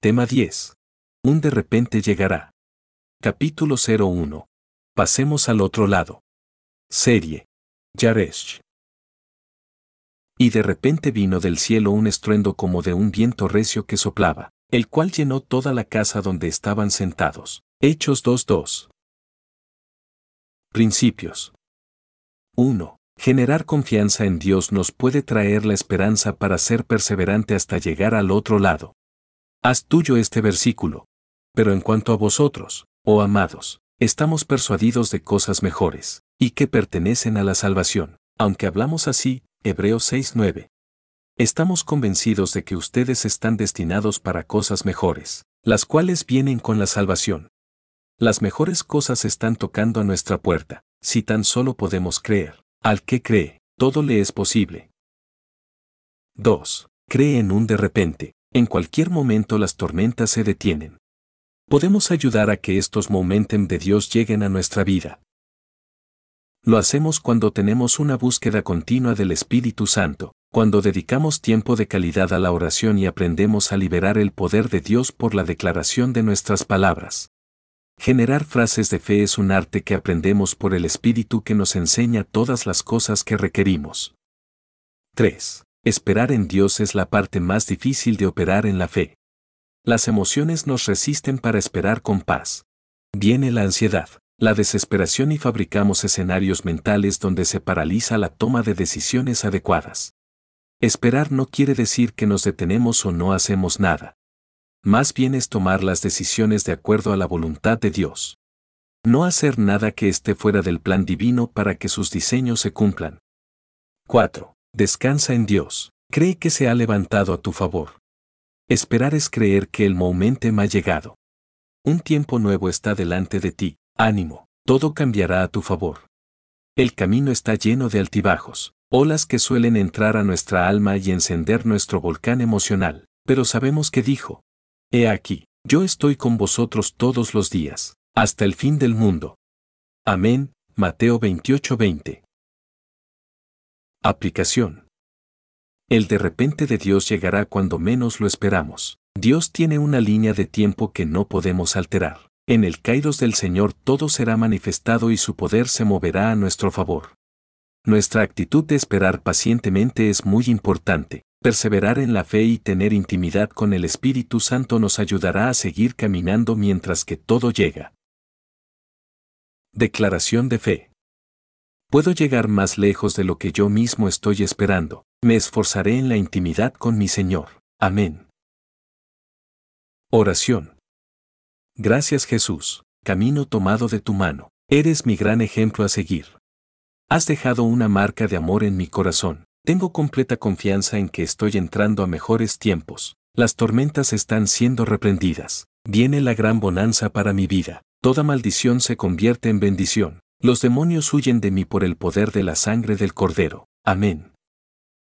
Tema 10. Un de repente llegará. Capítulo 01. Pasemos al otro lado. Serie. Yaresh. Y de repente vino del cielo un estruendo como de un viento recio que soplaba, el cual llenó toda la casa donde estaban sentados. Hechos 2.2. Principios. 1. Generar confianza en Dios nos puede traer la esperanza para ser perseverante hasta llegar al otro lado. Haz tuyo este versículo. Pero en cuanto a vosotros, oh amados, estamos persuadidos de cosas mejores, y que pertenecen a la salvación, aunque hablamos así, Hebreos 6:9. Estamos convencidos de que ustedes están destinados para cosas mejores, las cuales vienen con la salvación. Las mejores cosas están tocando a nuestra puerta, si tan solo podemos creer. Al que cree, todo le es posible. 2. Cree en un de repente. En cualquier momento las tormentas se detienen. Podemos ayudar a que estos momentos de Dios lleguen a nuestra vida. Lo hacemos cuando tenemos una búsqueda continua del Espíritu Santo, cuando dedicamos tiempo de calidad a la oración y aprendemos a liberar el poder de Dios por la declaración de nuestras palabras. Generar frases de fe es un arte que aprendemos por el Espíritu que nos enseña todas las cosas que requerimos. 3. Esperar en Dios es la parte más difícil de operar en la fe. Las emociones nos resisten para esperar con paz. Viene la ansiedad, la desesperación y fabricamos escenarios mentales donde se paraliza la toma de decisiones adecuadas. Esperar no quiere decir que nos detenemos o no hacemos nada. Más bien es tomar las decisiones de acuerdo a la voluntad de Dios. No hacer nada que esté fuera del plan divino para que sus diseños se cumplan. 4. Descansa en Dios. Cree que se ha levantado a tu favor. Esperar es creer que el momento ha llegado. Un tiempo nuevo está delante de ti, ánimo, todo cambiará a tu favor. El camino está lleno de altibajos, olas que suelen entrar a nuestra alma y encender nuestro volcán emocional, pero sabemos que dijo, He aquí, yo estoy con vosotros todos los días, hasta el fin del mundo. Amén, Mateo 28:20. Aplicación. El de repente de Dios llegará cuando menos lo esperamos. Dios tiene una línea de tiempo que no podemos alterar. En el Kairos del Señor todo será manifestado y su poder se moverá a nuestro favor. Nuestra actitud de esperar pacientemente es muy importante. Perseverar en la fe y tener intimidad con el Espíritu Santo nos ayudará a seguir caminando mientras que todo llega. Declaración de fe. Puedo llegar más lejos de lo que yo mismo estoy esperando. Me esforzaré en la intimidad con mi Señor. Amén. Oración. Gracias Jesús, camino tomado de tu mano. Eres mi gran ejemplo a seguir. Has dejado una marca de amor en mi corazón. Tengo completa confianza en que estoy entrando a mejores tiempos. Las tormentas están siendo reprendidas. Viene la gran bonanza para mi vida. Toda maldición se convierte en bendición. Los demonios huyen de mí por el poder de la sangre del Cordero. Amén.